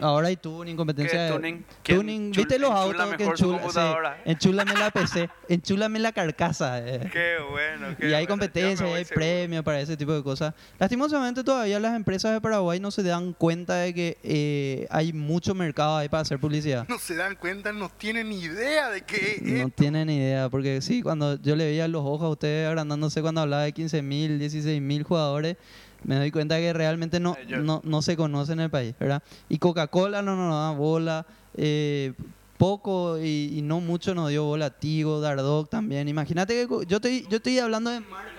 ahora hay tuning, competencia ¿Qué de tuning? ¿Quién tuning. chul- ¿Viste los enchula autos que mejor su enchula, sí, enchúlame la PC, enchúlame la carcasa? eh. Qué bueno. qué Y hay bueno. Competencia, me y voy hay seguro. premios para ese tipo de cosas. Lastimosamente todavía las empresas de Paraguay no se dan cuenta de que eh, hay mucho mercado ahí para hacer publicidad. No se dan cuenta, no tienen ni idea de qué es. No tienen idea, porque sí, cuando yo le veía los ojos a ustedes agrandándose cuando hablaba de 15 mil, 16 mil jugadores, me doy cuenta que realmente no, no, no se conoce en el país, ¿verdad? Y Coca-Cola no nos da bola, eh, poco y, y no mucho nos dio bola Tigo, Dardog también. Imagínate que yo estoy, yo estoy hablando de marca.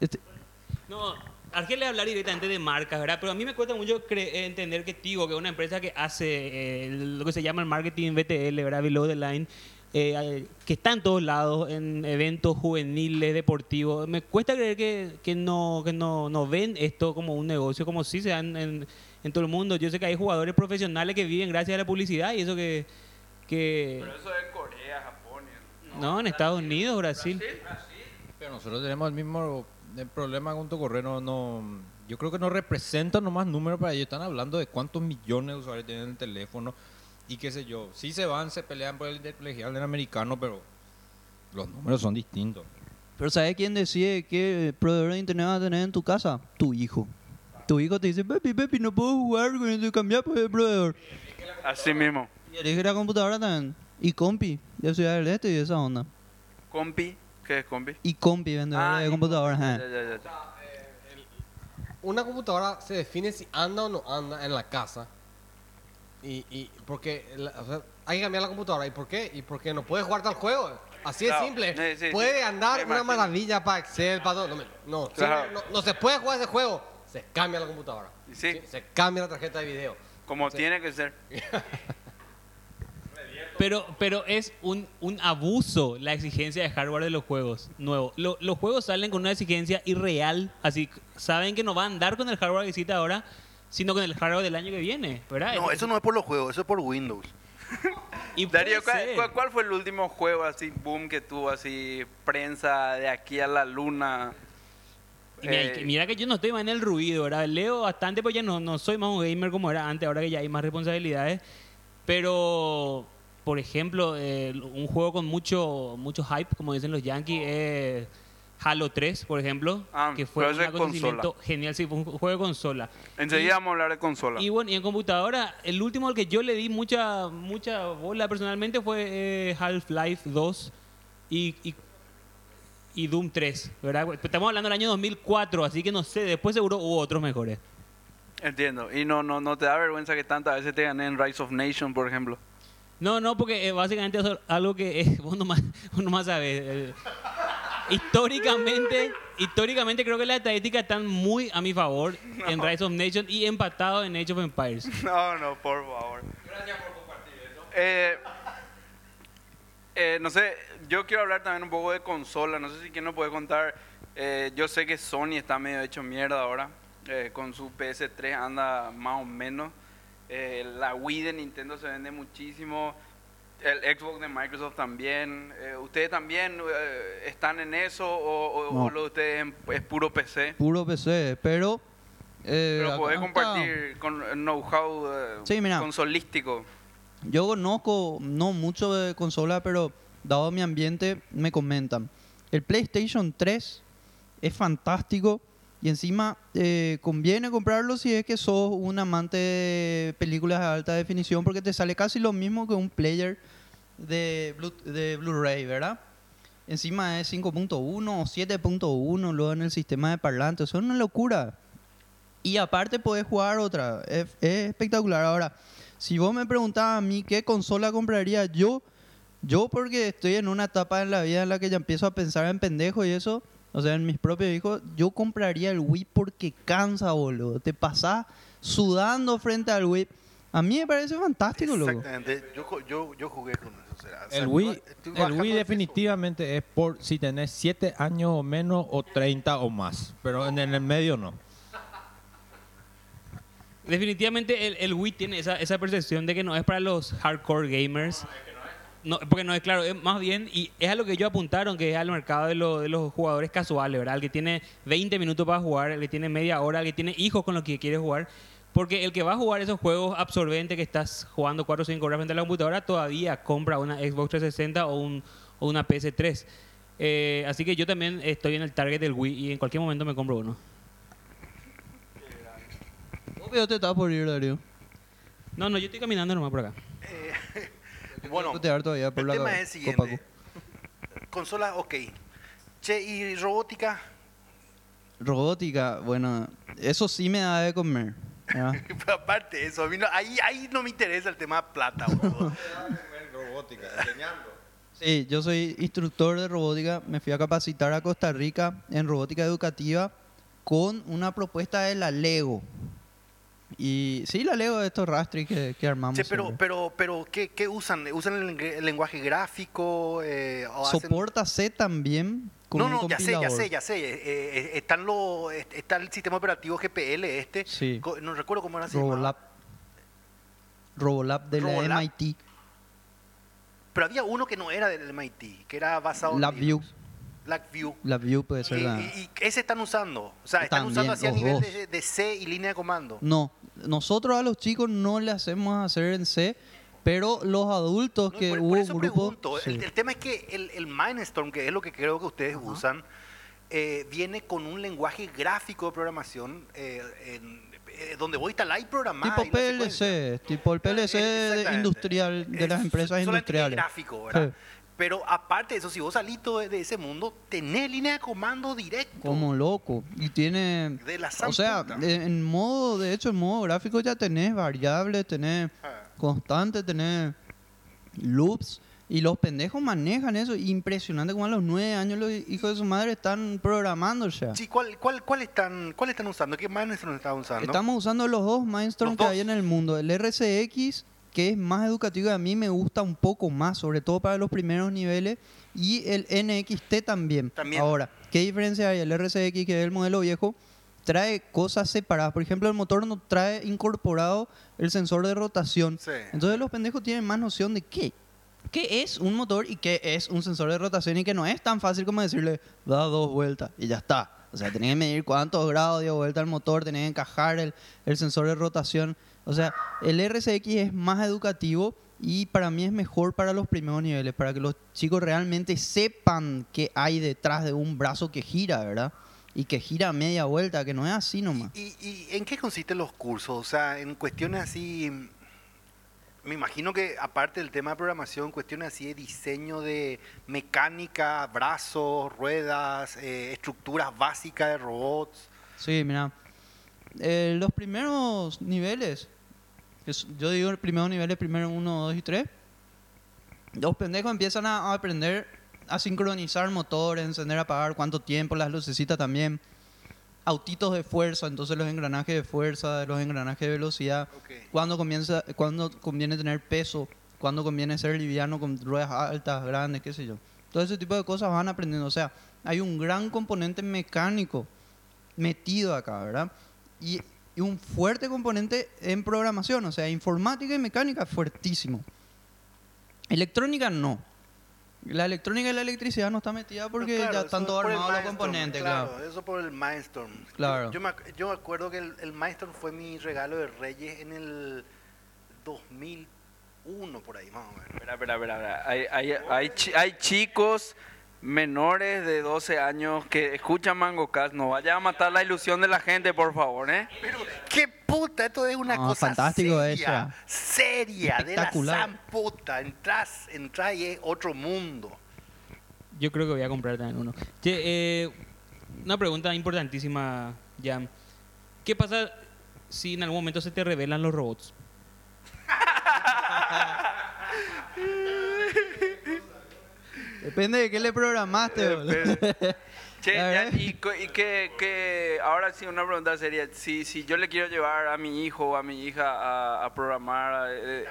Este- No, Argel le hablar directamente de marcas, ¿verdad? Pero a mí me cuesta mucho eh, entender que Tigo, que es una empresa que hace eh, el- lo que se llama el marketing BTL, ¿verdad? Below the line, eh, que está en todos lados, en eventos juveniles, deportivos. Me cuesta creer que, que no que no, no ven esto como un negocio, como si se dan en, en todo el mundo. Yo sé que hay jugadores profesionales que viven gracias a la publicidad y eso que... que Pero eso es Corea, Japón. no, en Estados Unidos, Brasil. Pero nosotros tenemos el mismo el problema con tu correo. No, no- yo creo que no representa nomás números para ellos. Están hablando de cuántos millones de usuarios tienen el teléfono y qué sé yo. Sí se van, se pelean por el intercolegial del americano, pero los números son distintos. Pero ¿sabes quién decide qué proveedor de internet vas a tener en tu casa? Tu hijo. Tu hijo te dice, papi, papi, no puedo jugar con eso, cambiar por el proveedor. Así mismo. Y elige la computadora también. Y compi, de Ciudad del Este y esa onda. Compi. ¿Qué es compi? Y compi, vendedor Ah, de y computadoras. Ya, ya, ya, ya. Una computadora se define si anda o no anda en la casa. Y, y porque la- o sea, hay que cambiar la computadora. ¿Y por qué? ¿Y porque no puede jugar tal juego? Así de Claro, simple. sí, sí, puede sí. andar una maravilla para Excel, para todo. No, me- no, Claro. no, no se puede jugar ese juego. Se cambia la computadora. Sí. Se cambia la tarjeta de video. Como tiene que ser. Pero, pero es un, un abuso la exigencia de hardware de los juegos nuevos. Lo- los juegos salen con una exigencia irreal, así saben que no va a andar con el hardware que existe ahora, sino con el hardware del año que viene, ¿verdad? No, eso no es por los juegos, eso es por Windows. Y Darío, ¿cuál, ser. cuál- cuál fue el último juego así, boom, que tuvo así, prensa de aquí a la luna? Y mira, Eh, que- mira que yo no estoy más en el ruido, ¿verdad? Leo bastante, pues ya no, no soy más un gamer como era antes, ahora que ya hay más responsabilidades. Pero por ejemplo, eh, un juego con mucho, mucho hype, como dicen los Yankees, es Halo 3, por ejemplo, Ah, que fue un acontecimiento genial, sí, fue un juego de consola. Enseguida vamos a hablar de consola. Y bueno, y en computadora, el último al que yo le di mucha mucha bola personalmente fue eh, Half-Life 2 y, y, y Doom 3, ¿verdad? Estamos hablando del año 2004, así que no sé, después seguro hubo otros mejores. Entiendo. Y no, no, no te da vergüenza que tantas veces te gané en Rise of Nation, por ejemplo. No, no, porque eh, básicamente es algo que eh, vos, nomás, vos nomás sabes. Eh, históricamente, históricamente creo que las estadísticas están muy a mi favor en Rise of Nation y empatado en Age of Empires. No, no, por favor. Gracias por compartir eso. Eh, eh, no sé, yo quiero hablar también un poco de consola. No sé si quién nos puede contar. Eh, yo sé que Sony está medio hecho mierda ahora. Eh, con su PS3 anda más o menos. Eh, la Wii de Nintendo se vende muchísimo. El Xbox de Microsoft también. Eh, ¿Ustedes también eh, están en eso o, o- No. o lo de ustedes es- puro PC? Puro PC, pero... eh, Pero podés compartir con know-how eh, Sí, consolístico. Yo conozco no mucho de consola, pero dado mi ambiente, me comentan. El PlayStation 3 es fantástico y encima eh, conviene comprarlo si es que sos un amante de películas de alta definición porque te sale casi lo mismo que un player de, Blu- de Blu-ray, ¿verdad? Encima es 5.1 o 7.1 luego en el sistema de parlantes. Eso es una locura. Y aparte podés jugar otra. Es, es espectacular. Ahora, si vos me preguntabas a mí qué consola compraría yo, yo porque estoy en una etapa en la vida en la que ya empiezo a pensar en pendejo y eso, o sea, en mis propios hijos, yo compraría el Wii porque cansa, boludo. Te pasás sudando frente al Wii. A mí me parece fantástico, loco. Exactamente. Yo, yo, yo jugué con eso. o sea, El Wii, el Wii definitivamente es por si tenés 7 años o menos o 30 o más, pero en el medio no. Definitivamente el, el Wii tiene esa, esa percepción de que no es para los hardcore gamers. No, porque no es claro, es más bien, y es a lo que ellos apuntaron, que es al mercado de, lo- de los jugadores casuales, ¿verdad? El que tiene 20 minutos para jugar, el que tiene media hora, el que tiene hijos con los que quiere jugar. Porque el que va a jugar esos juegos absorbentes que estás jugando 4 o 5 horas frente a la computadora, todavía compra una Xbox 360 o, un, o una PS3. Eh, así que yo también estoy en el target del Wii y en cualquier momento me compro uno. Obvio te estás por ir, Darío. No, no, yo estoy caminando nomás por acá. Bueno, el tema es el siguiente. Consola, ok. Che, ¿y robótica? Robótica, bueno, eso sí me da de comer. aparte de eso, a mí no- ahí, ahí no me interesa el tema de plata, boludo. Robótica, enseñando. Sí, yo soy instructor de robótica. Me fui a capacitar a Costa Rica en robótica educativa con una propuesta de la Lego. Y sí, la Lego de estos rastri que, que armamos. Che, pero, siempre. pero, pero, ¿qué, qué usan? ¿Usan el, lengu- el lenguaje gráfico? Eh, o hacen- Soporta C también con No, no, ya sé, ya sé, ya sé. Eh, eh, están los, est- está el sistema operativo GPL este. Sí. No recuerdo cómo era. Robolab. Robolab de la Robolab. MIT. Pero había uno que no era del MIT, que era basado en LabVIEW. LabVIEW. LabVIEW puede ser Y, la... y- y ese están usando. O sea, están También, usando así a los nivel de, de C y línea de comando. No, nosotros a los chicos no le hacemos hacer en C, pero los adultos No, que por, hubo por eso grupo... pregunto. sí. El, el tema es que el, el Mindstorm, que es lo que creo que ustedes usan, eh, viene con un lenguaje gráfico de programación eh, en- eh, donde voy a instalar y programar. Tipo y. PLC, tipo el PLC industrial de las Es empresas industriales. gráfico, ¿verdad? Sí. Pero aparte de eso, si vos salís todo de, ese mundo, tenés línea de comando directo. Como loco. Y tiene... De la O sea, en modo, de hecho, en modo gráfico ya tenés variables, tenés Ah. constantes, tenés loops. Y los pendejos manejan eso. Impresionante como a los nueve años los hijos de su madre están programando ya. Sí, ¿cuál, cuál, cuál, están, ¿cuál están usando? ¿Qué Mindstorm están usando? Estamos usando los dos Mindstorm que dos. hay en el mundo. El RCX, que es más educativo y a mí me gusta un poco más, sobre todo para los primeros niveles. Y el NXT también. También. Ahora, ¿qué diferencia hay? El RCX, que es el modelo viejo, trae cosas separadas. Por ejemplo, el motor no trae incorporado el sensor de rotación. Sí. Entonces los pendejos tienen más noción de qué. ¿Qué es un motor y qué es un sensor de rotación? Y que no es tan fácil como decirle, da dos vueltas y ya está. O sea, tenés que medir cuántos grados dio vuelta al motor, tenés que encajar el, el sensor de rotación. O sea, el RCX es más educativo Y para mí es mejor para los primeros niveles, para que los chicos realmente sepan qué hay detrás de un brazo que gira, ¿verdad? Y que gira a media vuelta, que no es así nomás. ¿Y, y en qué consisten los cursos? O sea, en cuestiones así, me imagino que aparte del tema de programación, cuestiones así de diseño de mecánica, brazos, ruedas, eh, estructuras básicas de robots. Sí, mira. Eh, los primeros niveles, que yo digo el primero nivel, primero uno, dos y tres. Los pendejos empiezan a, a aprender a sincronizar motores, encender, apagar, cuánto tiempo, las lucecitas también. Autitos de fuerza, entonces los engranajes de fuerza, los engranajes de velocidad. Ok. Cuándo comienza, cuándo conviene tener peso, cuándo conviene ser liviano con ruedas altas, grandes, qué sé yo. Todo ese tipo de cosas van aprendiendo. O sea, hay un gran componente mecánico metido acá, ¿verdad? Y, y un fuerte componente en programación, o sea, informática y mecánica fuertísimo. Electrónica no. La electrónica y la electricidad no está metida porque claro, ya están todos armados los componentes, claro. claro. Eso por el Mindstorm. Claro. Yo, yo me, yo me acuerdo que el, el Mindstorm fue mi regalo de Reyes en el 2001, por ahí más o menos. Espera, espera, espera. espera. Hay, hay, hay, hay chicos menores de 12 años que escuchan MangoCast. No vaya a matar la ilusión de la gente, por favor, ¿eh? Pero, qué puta, esto es una No, cosa fantástico seria, eso. seria, de la Espectacular. san puta. Entras, entras y es otro mundo. Yo creo que voy a comprar también uno. Che, eh, una pregunta importantísima, Jam. ¿Qué pasa si en algún momento se te revelan los robots? Depende de qué le programaste, boludo. Che, ya, y, que, que ahora sí una pregunta sería, si, si yo le quiero llevar a mi hijo o a mi hija a, a programar, eh,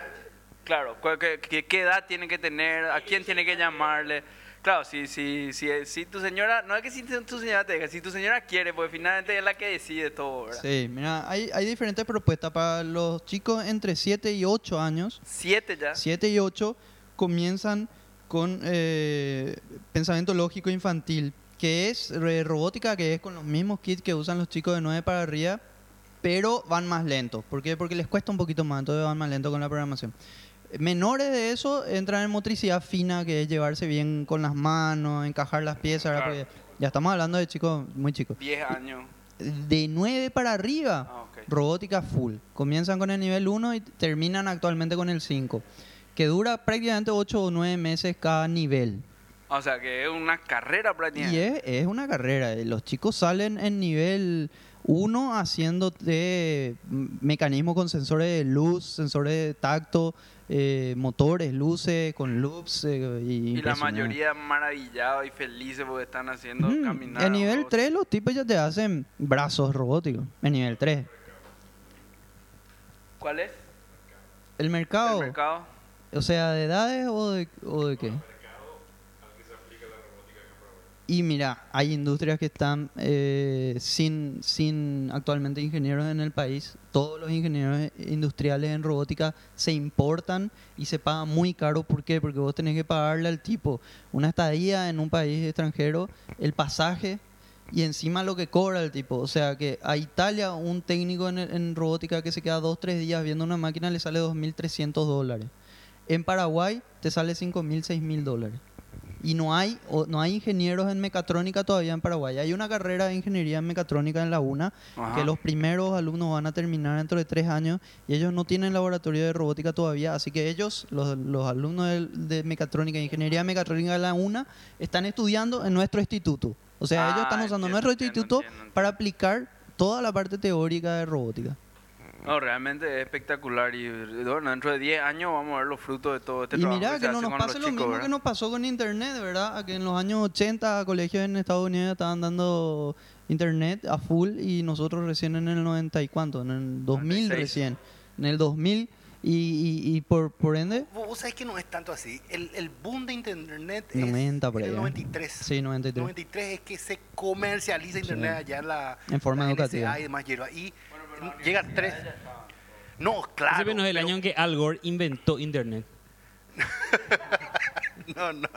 claro, ¿cuál- qué, qué- qué edad tiene que tener? ¿A quién tiene que llamarle? Claro, si, si, si, si tu señora, no es que si tu señora te diga, si tu señora quiere, pues finalmente es la que decide todo, ¿verdad? Sí, mira, hay, hay diferentes propuestas para los chicos entre 7 y 8 años. Siete ya. 7 y 8 comienzan con eh, pensamiento lógico infantil, que es eh, robótica, que es con los mismos kits que usan los chicos de 9 para arriba, pero van más lentos. ¿Por qué? Porque les cuesta un poquito más, entonces van más lentos con la programación. Menores de eso entran en motricidad fina, que es llevarse bien con las manos, encajar las piezas. ya estamos hablando de chicos muy chicos. 10 años. De 9 para arriba, Ah, robótica full. Comienzan con el nivel 1 y terminan actualmente con el 5, que dura prácticamente 8 o 9 meses cada nivel. O sea, que es una carrera Y prácticamente. es, es una carrera. eh, Los chicos salen en nivel 1 haciendo de mecanismos con sensores de luz, sensores de tacto, eh, motores, luces, con loops. eh, y Y la mayoría maravillados y felices porque están haciendo Mm, caminar. En nivel robots. 3 los tipos ya te hacen brazos robóticos. En nivel 3. ¿Cuál es? El mercado, El mercado. O sea, de edades o de, o de qué? Y mira, hay industrias que están eh, sin, sin actualmente ingenieros en el país. Todos los ingenieros industriales en robótica se importan y se pagan muy caro. ¿Por qué? Porque vos tenés que pagarle al tipo una estadía en un país extranjero, el pasaje y encima lo que cobra el tipo. O sea que a Italia un técnico en, en robótica que se queda dos, tres días viendo una máquina le sale 2.300 dólares. En Paraguay te sale 5.000, 6.000 dólares. Y no hay, o- no hay ingenieros en mecatrónica todavía en Paraguay. Hay una carrera de ingeniería en mecatrónica en la UNA Ajá. que los primeros alumnos van a terminar dentro de tres años y ellos no tienen laboratorio de robótica todavía. Así que ellos, los, los alumnos de, de mecatrónica e ingeniería mecatrónica de la UNA, están estudiando en nuestro instituto. O sea, Ah, ellos están usando entiendo, nuestro entiendo, instituto entiendo. para aplicar toda la parte teórica de robótica. No, realmente es espectacular y bueno, dentro de 10 años vamos a ver los frutos de todo este y trabajo mira, se que no nos pase lo chicos, mismo ¿verdad? que nos pasó con Internet, ¿verdad? Que en los años 80 colegios en Estados Unidos estaban dando Internet a full y nosotros recién en el 90 y cuánto, en el 2000 96. recién, en el 2000 y, y, y por, por ende, Vos, vos sabés que no es tanto así. El, el boom de Internet es 90 por en ahí, el ¿eh? 93. sí, 93. 93 es que se comercializa Internet allá en la En forma la educativa. NSA y demás hierba. Y llega tres. No, claro. Ese el pero- año en que Al Gore inventó Internet. No, no.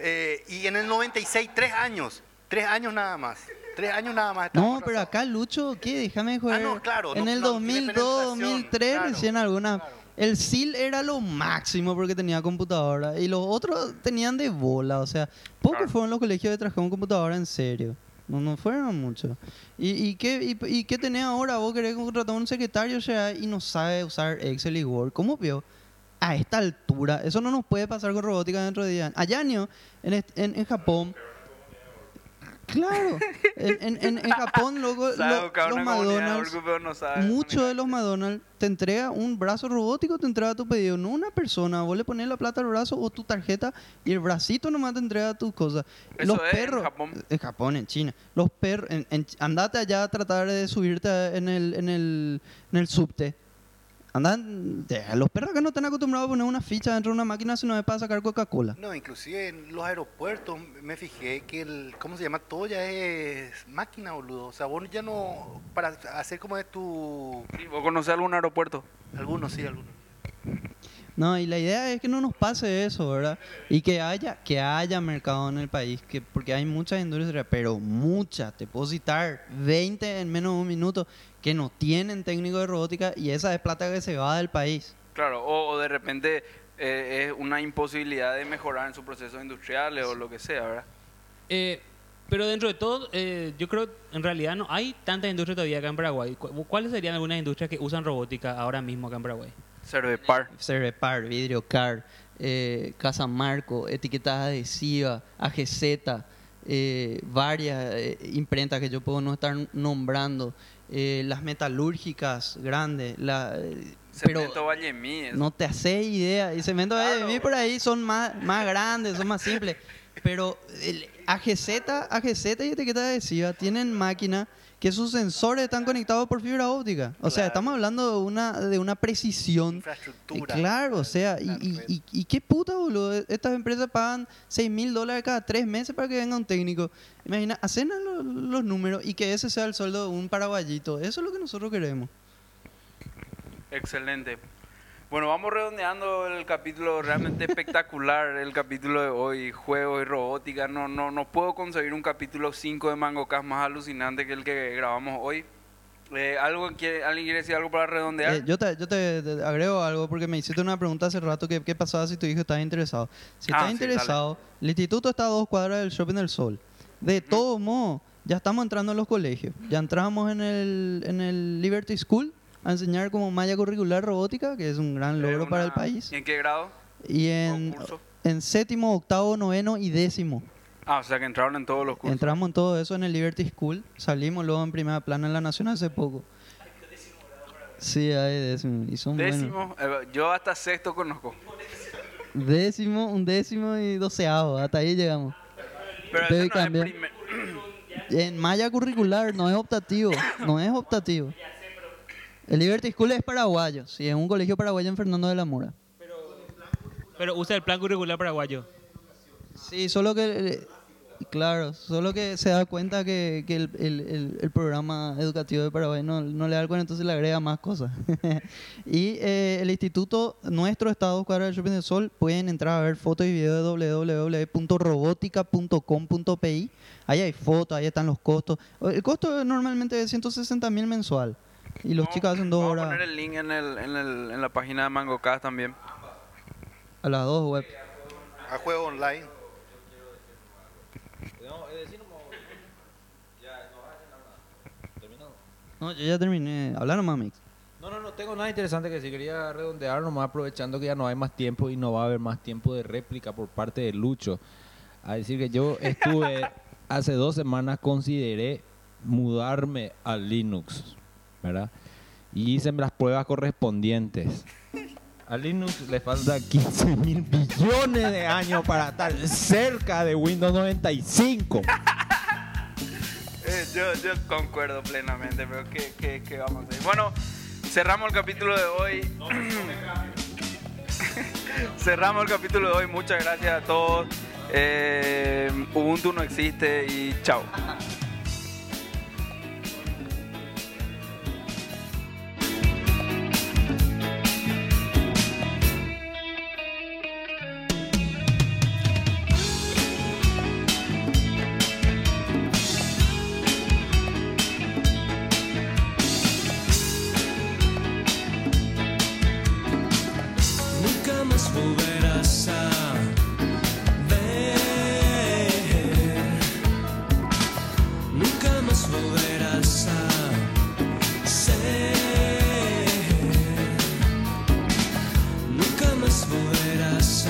Eh, y en el 96, tres años. Tres años nada más. Tres años nada más. No, pero acá Lucho, ¿qué? Déjame joder. Ah, no, claro, en no- el no, tiene 2002, penetración, 2003 claro, recién algunas claro. El SIL era lo máximo porque tenía computadora y los otros tenían de bola. O sea, pocos Claro. fueron los colegios que trajeron computadora en serio. No, no fueron muchos. ¿Y, y qué, y, qué tenés ahora? Vos querés contratar a un secretario o y no sabe usar Excel y Word. ¿Cómo vio? A esta altura, eso no nos puede pasar con robótica dentro de 10 años. Allá en, en, en Japón, claro, en, en, en- en Japón, loco, Sabe lo- los McDonald's, no sabe muchos de los McDonald's te entrega un brazo robótico, te entrega tu pedido, no una persona. Vos le pones la plata al brazo o tu tarjeta y el bracito nomás te entrega tus cosas. Eso los es en perros, Japón. en Japón, en China. Los perros, en, en- andate allá a tratar de subirte en el, en el, en el subte. Andan, los perros que no están acostumbrados a poner una ficha dentro de una máquina si no es para sacar Coca-Cola. No, inclusive en los aeropuertos me fijé que el, ¿cómo se llama? Todo ya es máquina, boludo. O sea, vos ya no, para hacer como es tu, Sí, ¿Vos conocés algún aeropuerto? algunos sí, algunos. No, y la idea es que no nos pase eso, ¿verdad? Y que haya, que haya mercado en el país, que porque hay muchas industrias, pero muchas, te puedo citar 20 en menos de un minuto, que no tienen técnico de robótica y esa es plata que se va del país. Claro, o, o de repente eh, es una imposibilidad de mejorar en sus procesos industriales o lo que sea, ¿verdad? Eh, pero dentro de todo, eh, yo creo en realidad no hay tanta industria todavía acá en Paraguay. ¿Cu- ¿Cuáles serían algunas industrias que usan robótica ahora mismo acá en Paraguay? Cervepar. Cervepar, Vidriocar, eh, Casa Marco, etiquetas adhesivas, AGZ, eh, varias eh, imprentas que yo puedo no estar nombrando, eh, las metalúrgicas grandes, la, eh, pero Cemento Vallemí. eso. no te haces idea. Y cemento Claro. mí por ahí son más, más grandes, son más simples. Pero el AGZ, AGZ y etiqueta adhesiva tienen máquinas que sus sensores están conectados por fibra óptica. O sea, estamos hablando de una, de una precisión. Infraestructura. Eh, Claro, o sea, y, y, y- y qué puta, boludo. Estas empresas pagan 6 mil dólares cada tres meses para que venga un técnico. Imagina, hacen los, los números y que ese sea el sueldo de un paraguayito. Eso es lo que nosotros queremos. Excelente. Bueno, vamos redondeando el capítulo realmente espectacular, el capítulo de hoy, juego y robótica. No, no, no puedo concebir un capítulo 5 de MangoCast más alucinante que el que grabamos hoy. Eh, ¿algo quiere, ¿Alguien quiere decir algo para redondear? Eh, yo te, yo te, te agrego algo porque me hiciste una pregunta hace rato que qué pasaba si tu hijo estaba interesado. Si Ah, está sí, interesado, el instituto está a dos cuadras del Shopping del Sol. De todos modos, ya estamos entrando en los colegios. Ya entramos en el, en el Liberty School a enseñar como malla curricular robótica, que es un gran logro para el una- país. ¿Y en qué grado? Y en, en séptimo, octavo, noveno y décimo. Ah, o sea que entraron en todos los cursos. Entramos en todo eso en el Liberty School. Salimos luego en primera plana en la Nación hace poco. Sí, hay décimo. Y son buenos. Décimo, eh, yo hasta sexto conozco. Décimo, un décimo y doceavo. Hasta ahí llegamos. Pero eso no es primer- En malla curricular no es optativo. No es optativo. El Liberty School es paraguayo. Sí, es un colegio paraguayo en Fernando de la Mora. Pero usa el plan curricular paraguayo. Sí, solo que... eh, Claro, solo que se da cuenta que, que el, el- el- el programa educativo de Paraguay no, no le da cuenta, entonces le agrega más cosas. y eh, el instituto nuestro, Estado Cuadra del Shopping del Sol, pueden entrar a ver fotos y videos de www.robotica.com.pi. Ahí hay fotos, ahí están los costos. El costo normalmente es 160 mil mensual. Y los Vamos- chicos hacen dos vamos horas a poner el link en, el, en, el, en la página de MangoCast también. a las dos web. A juego online. No, yo ya terminé. Hablar nomás, Mix. No, no, no tengo nada interesante que decir. Quería redondear nomás aprovechando que ya no hay más tiempo y no va a haber más tiempo de réplica por parte de Lucho. A decir que yo estuve hace dos semanas, consideré mudarme a Linux, ¿verdad? Y hice las pruebas correspondientes. A Linux le falta 15 mil billones de años para estar cerca de Windows 95. Eh, yo, yo concuerdo plenamente, pero ¿qué, qué, qué vamos a hacer? Bueno, cerramos el capítulo de hoy. cerramos el capítulo de hoy. Muchas gracias a todos. Eh, Ubuntu no existe y chao. fueras